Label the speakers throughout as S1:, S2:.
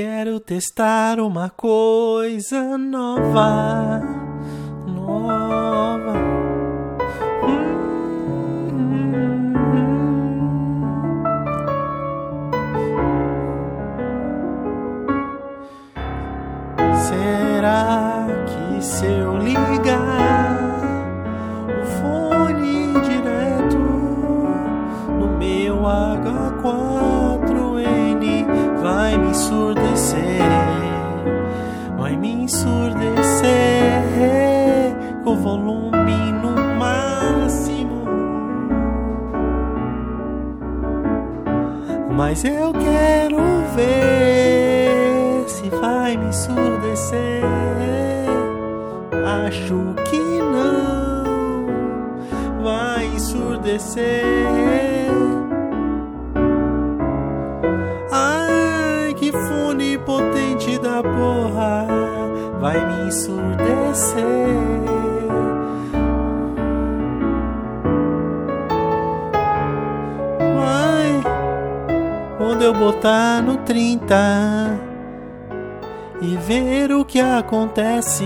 S1: quero testar uma coisa nova, nova. Será que se eu quero ver se vai me ensurdecer. Acho que não vai ensurdecer. Ai, que fone potente da porra vai me ensurdecer. Eu botar no 30 e ver o que acontece.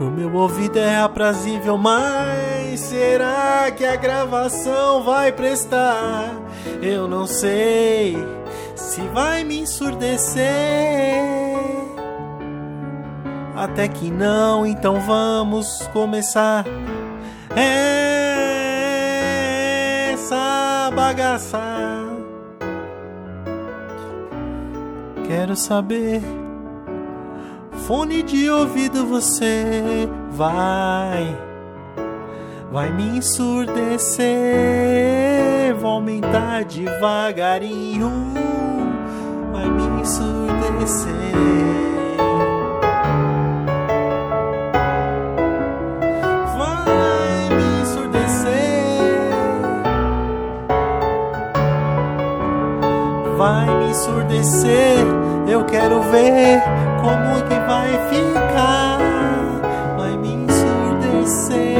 S1: O meu ouvido é aprazível, mas será que a gravação vai prestar? Eu não sei se vai me ensurdecer. Até que não, então vamos começar bagaça. Quero saber. Fone de ouvido você vai, vai me ensurdecer. Vou aumentar devagarinho, vai me ensurdecer. Vai me ensurdecer. Eu quero ver como que vai ficar. Vai me ensurdecer.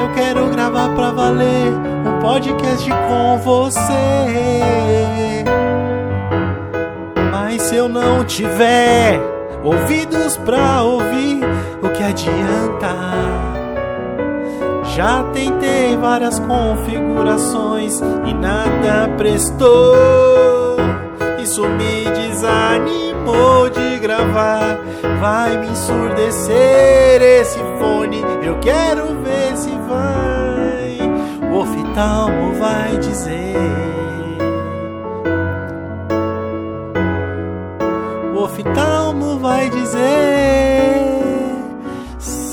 S1: Eu quero gravar pra valer um podcast com você. Mas se eu não tiver ouvidos pra ouvir, o que adianta? Já tentei várias configurações e nada prestou. Isso me desanimou de gravar. Vai me ensurdecer esse fone. Eu quero ver se vai. O oftalmo vai dizer. O oftalmo vai dizer.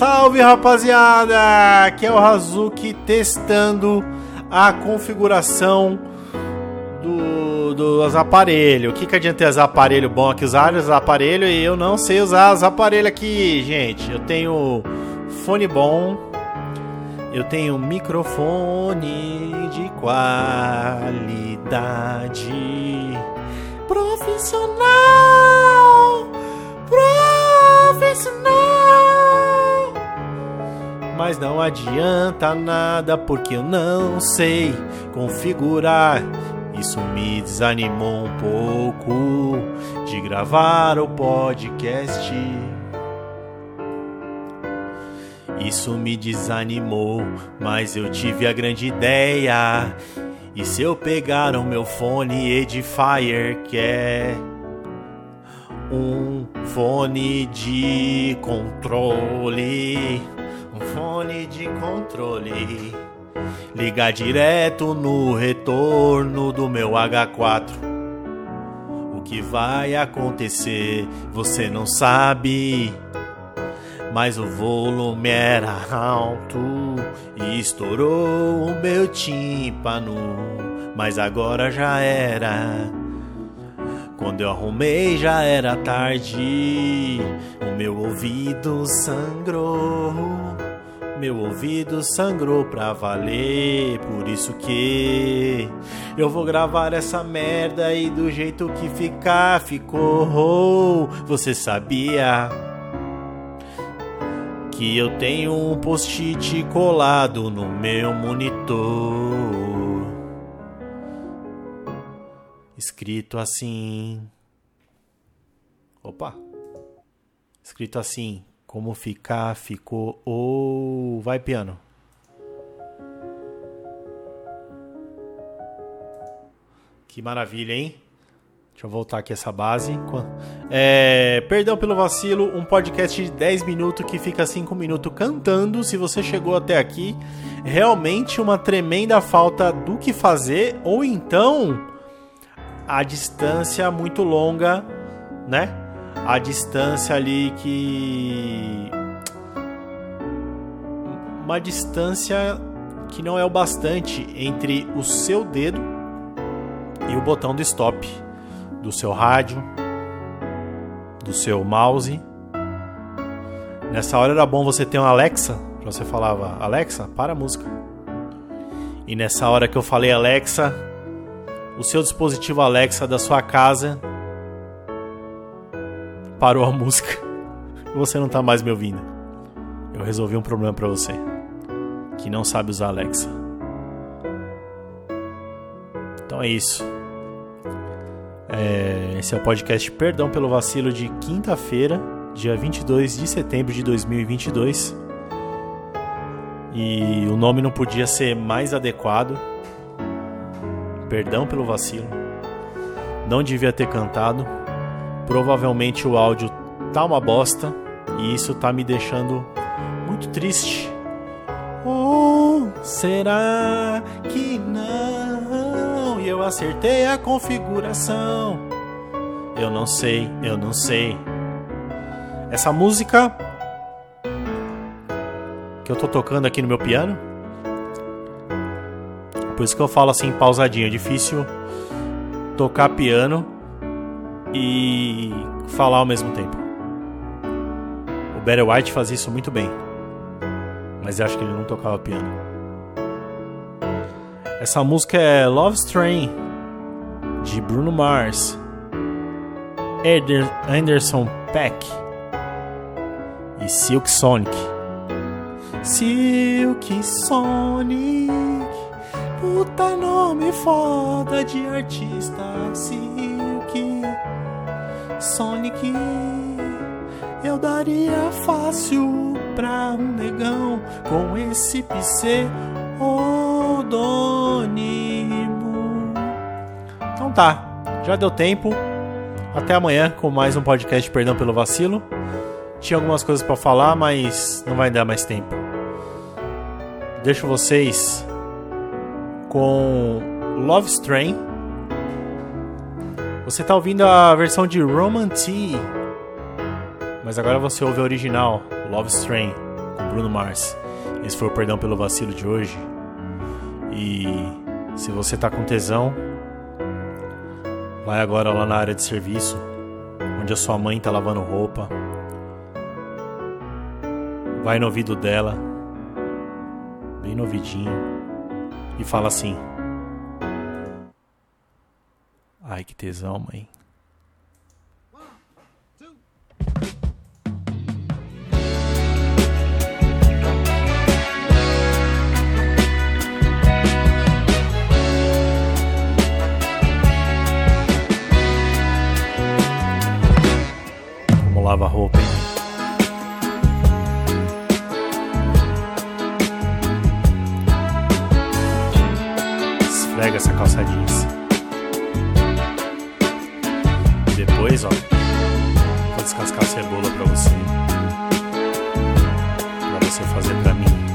S1: Salve rapaziada! Aqui é o Hazuki testando a configuração do, dos aparelhos. O que, que adianta os aparelhos bons aqui? Usar os aparelhos e eu não sei usar os aparelhos aqui, gente. Eu tenho fone bom, eu tenho microfone de qualidade profissional, profissional. Mas não adianta nada porque eu não sei configurar. Isso me desanimou um pouco de gravar o podcast. Isso me desanimou, mas eu tive a grande ideia. E se eu pegar o meu fone Edifier, que é um fone de controle, fone de controle, ligar direto no retorno do meu H4. O que vai acontecer, você não sabe. Mas o volume era alto e estourou o meu tímpano. Mas agora já era. Quando eu arrumei já era tarde. O meu ouvido sangrou. Meu ouvido sangrou pra valer. Por isso que eu vou gravar essa merda e do jeito que ficar, ficou. Você sabia? que eu tenho um post-it colado no meu monitor. escrito assim. Opa! Escrito assim: Como ficar, ficou. Ou. Vai, piano. Que maravilha, hein? Deixa eu voltar aqui essa base. É, perdão pelo vacilo, um podcast de 10 minutos que fica 5 minutos cantando. Se você chegou até aqui, realmente uma tremenda falta do que fazer, ou então a distância muito longa, né? A distância ali que. Uma distância que não é o bastante entre o seu dedo e o botão do stop do seu rádio, do seu mouse. Nessa hora era bom você ter um Alexa, você falava Alexa, para a música. E nessa hora que eu falei Alexa, o seu dispositivo Alexa da sua casa parou a música você não está mais me ouvindo. Eu resolvi um problema para você que não sabe usar Alexa. Então é isso. É, esse é o podcast Perdão pelo Vacilo de quinta-feira, dia 22 de setembro de 2022. E o nome não podia ser mais adequado. Perdão pelo vacilo. Não devia ter cantado. Provavelmente o áudio tá uma bosta e isso tá me deixando muito triste. Ou será que não? e eu acertei a configuração. Eu não sei, eu não sei. Essa música que eu tô tocando aqui no meu piano. Por isso que eu falo assim pausadinho, é difícil tocar piano e falar ao mesmo tempo. O Barry White fazia isso muito bem. Mas acho que ele não tocava piano. Essa música é Love Train de Bruno Mars, Anderson Peck e Silk Sonic. Silk Sonic, puta nome foda de artista. Silk Sonic, eu daria fácil pra um negão com esse pseudônimo. Então tá, já deu tempo. Até amanhã com mais um podcast Perdão pelo Vacilo. Tinha algumas coisas para falar, mas não vai dar mais tempo. Deixo vocês com Love Strain. Você tá ouvindo a versão de Roman T, mas agora você ouve a original, Love Strain, com Bruno Mars. Esse foi o Perdão pelo Vacilo de hoje. E se você tá com tesão, vai agora lá na área de serviço, onde a sua mãe tá lavando roupa. Vai no ouvido dela, bem no ouvidinho, e fala assim: Ai que tesão, mãe. lava roupa, hein? Esfrega essa calça jeans. Depois, ó, vou descascar a cebola pra você. Pra você fazer pra mim.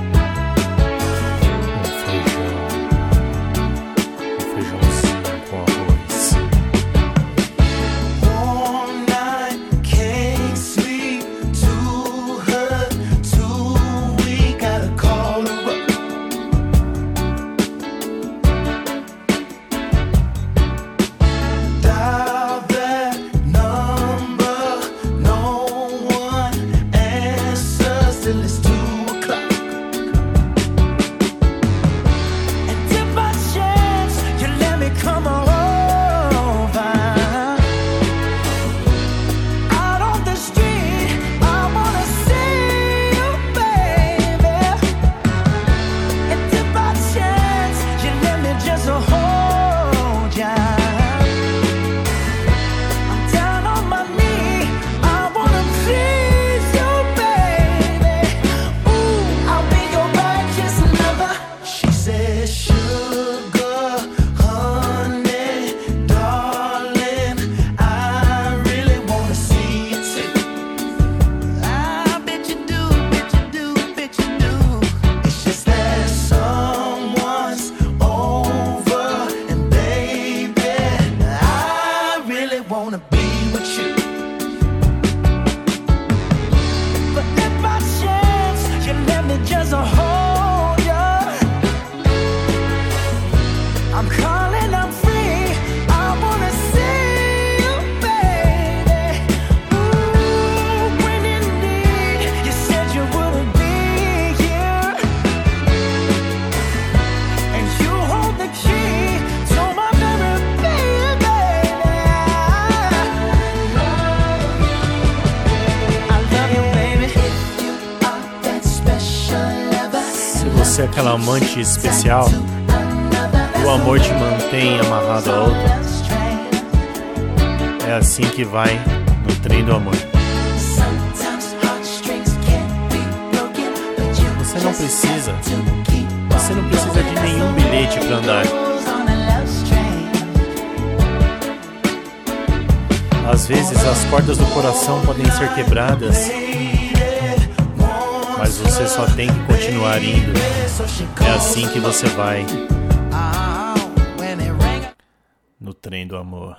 S2: Você aquela amante especial, o amor te mantém amarrado a outra. É assim que vai no trem do amor. Você não precisa, você não precisa de nenhum bilhete para andar. Às vezes as cordas do coração podem ser quebradas, mas você só tem que continuar indo. É assim que você vai no trem do amor.